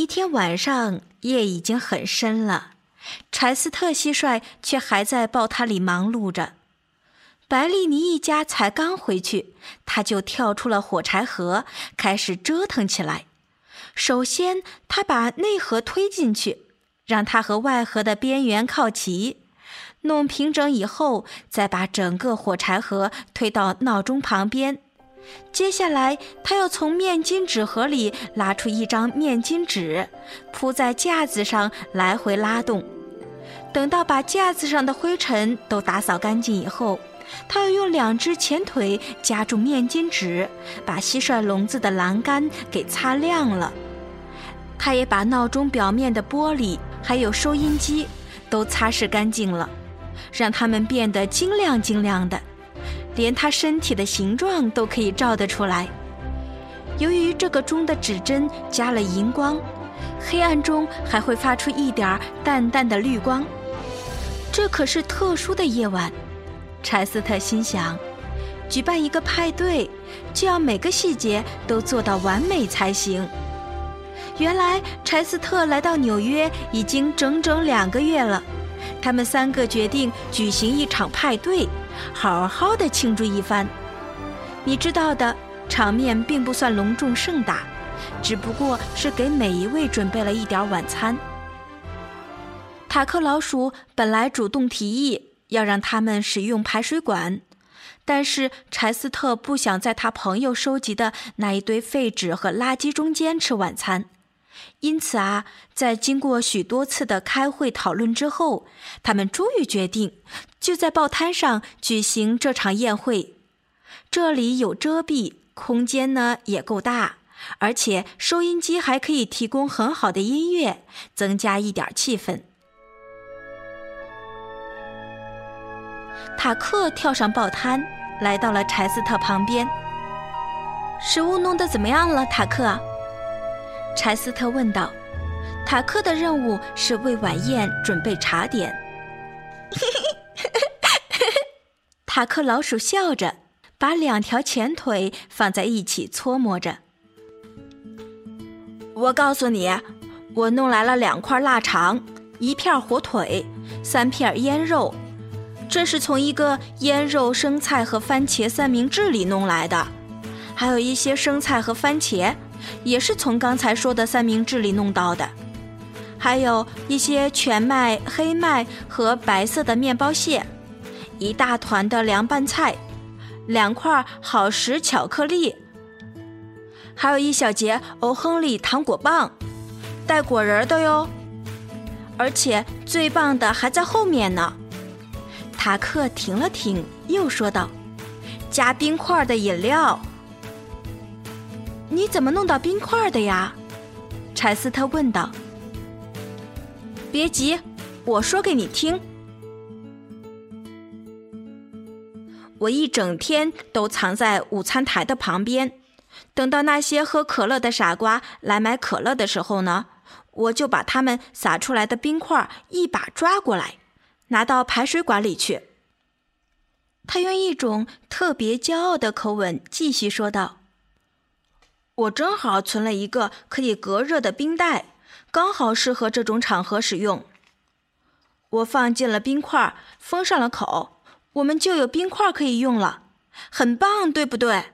一天晚上，夜已经很深了，柴斯特蟋蟀却还在爆塌里忙碌着。白丽妮一家才刚回去，他就跳出了火柴盒，开始折腾起来。首先，他把内核推进去，让它和外核的边缘靠齐，弄平整以后，再把整个火柴盒推到闹钟旁边。接下来，他要从面巾纸盒里拉出一张面巾纸，铺在架子上来回拉动。等到把架子上的灰尘都打扫干净以后，他又用两只前腿夹住面巾纸，把蟋蟀笼子的栏杆给擦亮了。他也把闹钟表面的玻璃还有收音机都擦拭干净了，让它们变得晶亮晶亮的。连他身体的形状都可以照得出来。由于这个钟的指针加了荧光，黑暗中还会发出一点淡淡的绿光。这可是特殊的夜晚，柴斯特心想。举办一个派对，就要每个细节都做到完美才行。原来，柴斯特来到纽约已经整整两个月了。他们三个决定举行一场派对。好好的庆祝一番，你知道的，场面并不算隆重盛大，只不过是给每一位准备了一点晚餐。塔克老鼠本来主动提议要让他们使用排水管，但是柴斯特不想在他朋友收集的那一堆废纸和垃圾中间吃晚餐。因此啊，在经过许多次的开会讨论之后，他们终于决定就在报摊上举行这场宴会。这里有遮蔽，空间呢也够大，而且收音机还可以提供很好的音乐，增加一点气氛。塔克跳上报摊，来到了柴斯特旁边。食物弄得怎么样了，塔克？柴斯特问道：“塔克的任务是为晚宴准备茶点。”嘿嘿塔克老鼠笑着，把两条前腿放在一起搓磨着。我告诉你，我弄来了两块腊肠，一片火腿，三片腌肉，这是从一个腌肉、生菜和番茄三明治里弄来的，还有一些生菜和番茄。也是从刚才说的三明治里弄到的，还有一些全麦、黑麦和白色的面包屑，一大团的凉拌菜，两块好时巧克力，还有一小节欧亨利糖果棒，带果仁的哟。而且最棒的还在后面呢。塔克停了停，又说道：“加冰块的饮料。”你怎么弄到冰块的呀？柴斯特问道。别急，我说给你听。我一整天都藏在午餐台的旁边，等到那些喝可乐的傻瓜来买可乐的时候呢，我就把他们撒出来的冰块一把抓过来，拿到排水管里去。他用一种特别骄傲的口吻继续说道。我正好存了一个可以隔热的冰袋，刚好适合这种场合使用。我放进了冰块，封上了口，我们就有冰块可以用了，很棒，对不对？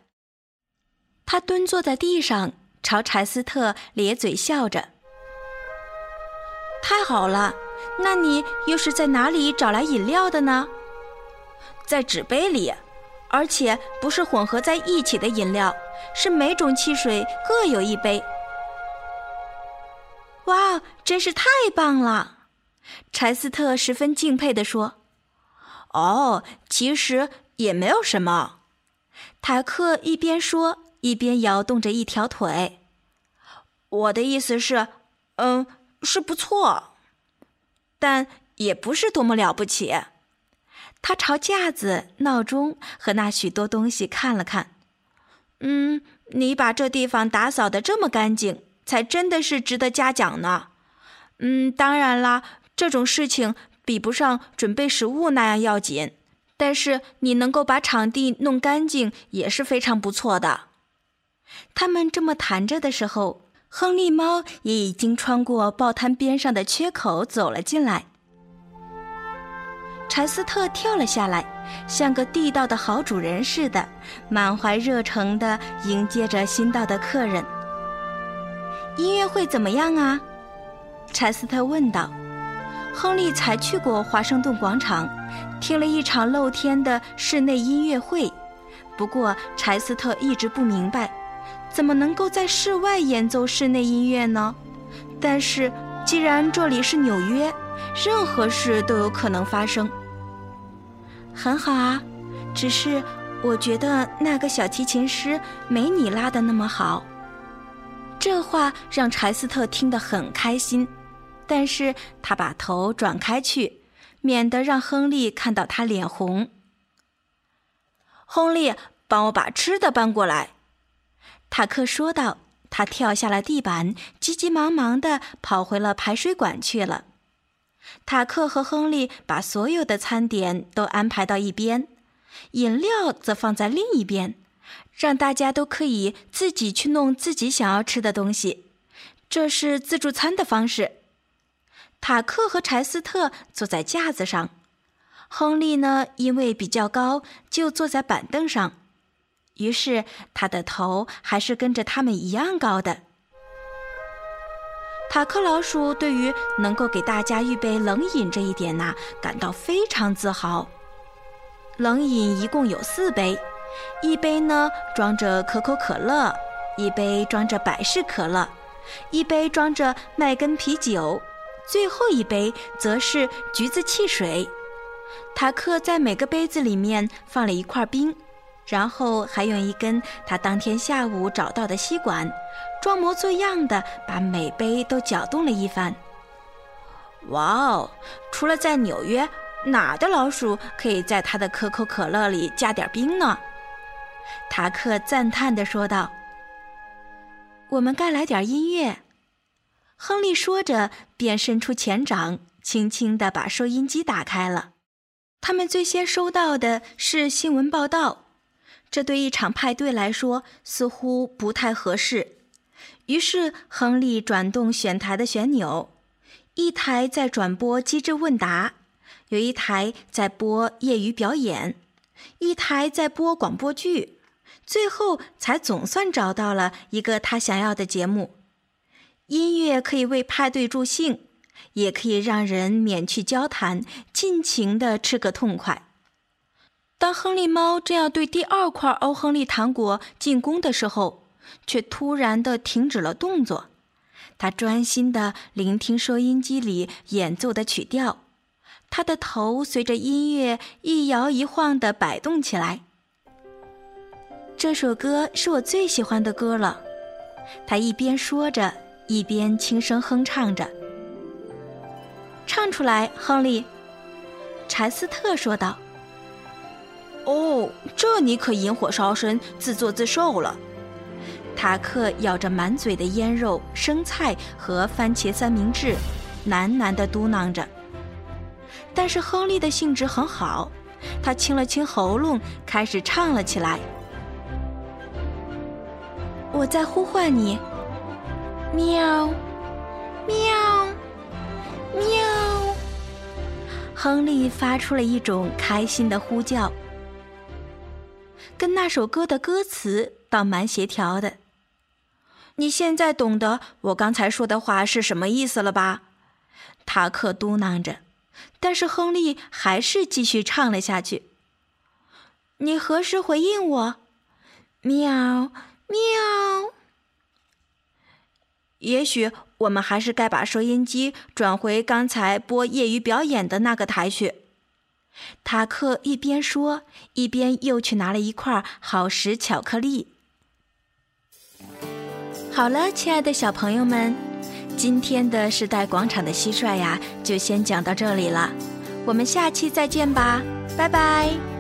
他蹲坐在地上，朝柴斯特咧嘴笑着。太好了，那你又是在哪里找来饮料的呢？在纸杯里，而且不是混合在一起的饮料。是每种汽水各有一杯。哇，真是太棒了！柴斯特十分敬佩地说。哦，其实也没有什么。塔克一边说，一边摇动着一条腿。我的意思是，嗯，是不错，但也不是多么了不起。他朝架子、闹钟和那许多东西看了看。嗯，你把这地方打扫的这么干净，才真的是值得嘉奖呢。嗯，当然啦，这种事情。比不上准备食物那样要紧，但是你能够把场地弄干净也是非常不错的。他们这么谈着的时候，亨利猫也已经穿过报摊边上的缺口走了进来。柴斯特跳了下来，像个地道的好主人似的，满怀热诚地迎接着新到的客人。音乐会怎么样啊？柴斯特问道。亨利才去过华盛顿广场，听了一场露天的室内音乐会。不过柴斯特一直不明白，怎么能够在室外演奏室内音乐呢？但是既然这里是纽约，任何事都有可能发生。很好啊，只是我觉得那个小提琴师没你拉的那么好。这话让柴斯特听得很开心。但是他把头转开去，免得让亨利看到他脸红。亨利，帮我把吃的搬过来。”塔克说道。他跳下了地板，急急忙忙地跑回了排水管去了。塔克和亨利把所有的餐点都安排到一边，饮料则放在另一边，让大家都可以自己去弄自己想要吃的东西。这是自助餐的方式。塔克和柴斯特坐在架子上，亨利呢，因为比较高，就坐在板凳上，于是他的头还是跟着他们一样高的。塔克老鼠对于能够给大家预备冷饮这一点呐，感到非常自豪。冷饮一共有四杯，一杯呢装着可口可乐，一杯装着百事可乐，一杯装着麦根啤酒。最后一杯则是橘子汽水，塔克在每个杯子里面放了一块冰，然后还用一根他当天下午找到的吸管，装模作样的把每杯都搅动了一番。哇哦！除了在纽约，哪的老鼠可以在他的可口可乐里加点冰呢？塔克赞叹地说道：“我们该来点音乐。”亨利说着，便伸出前掌，轻轻地把收音机打开了。他们最先收到的是新闻报道，这对一场派对来说似乎不太合适。于是，亨利转动选台的旋钮，一台在转播机智问答，有一台在播业余表演，一台在播广播剧，最后才总算找到了一个他想要的节目。音乐可以为派对助兴，也可以让人免去交谈，尽情地吃个痛快。当亨利猫正要对第二块欧亨利糖果进攻的时候，却突然地停止了动作。他专心地聆听收音机里演奏的曲调，他的头随着音乐一摇一晃地摆动起来。这首歌是我最喜欢的歌了，他一边说着。一边轻声哼唱着，唱出来，亨利。柴斯特说道：“哦，这你可引火烧身，自作自受了。”塔克咬着满嘴的腌肉、生菜和番茄三明治，喃喃地嘟囔着。但是亨利的兴致很好，他清了清喉咙，开始唱了起来：“我在呼唤你。”喵，喵，喵！亨利发出了一种开心的呼叫，跟那首歌的歌词倒蛮协调的。你现在懂得我刚才说的话是什么意思了吧？塔克嘟囔着，但是亨利还是继续唱了下去。你何时回应我？喵，喵。也许我们还是该把收音机转回刚才播业余表演的那个台去。塔克一边说，一边又去拿了一块好时巧克力。好了，亲爱的小朋友们，今天的时代广场的蟋蟀呀，就先讲到这里了。我们下期再见吧，拜拜。